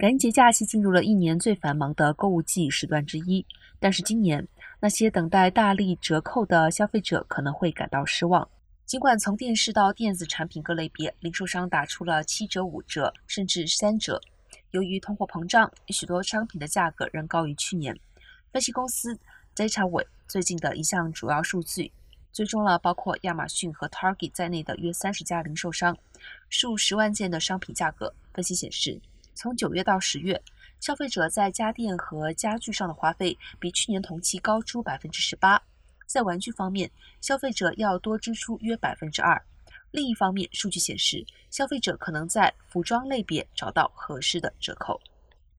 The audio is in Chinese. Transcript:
感恩节假期进入了一年最繁忙的购物季时段之一，但是今年那些等待大力折扣的消费者可能会感到失望。尽管从电视到电子产品各类别，零售商打出了七折、五折，甚至三折。由于通货膨胀，许多商品的价格仍高于去年。分析公司 DataWay 最近的一项主要数据，追踪了包括亚马逊和 Target 在内的约三十家零售商数十万件的商品价格。分析显示，从九月到十月，消费者在家电和家具上的花费比去年同期高出百分之十八。在玩具方面，消费者要多支出约百分之二。另一方面，数据显示，消费者可能在服装类别找到合适的折扣。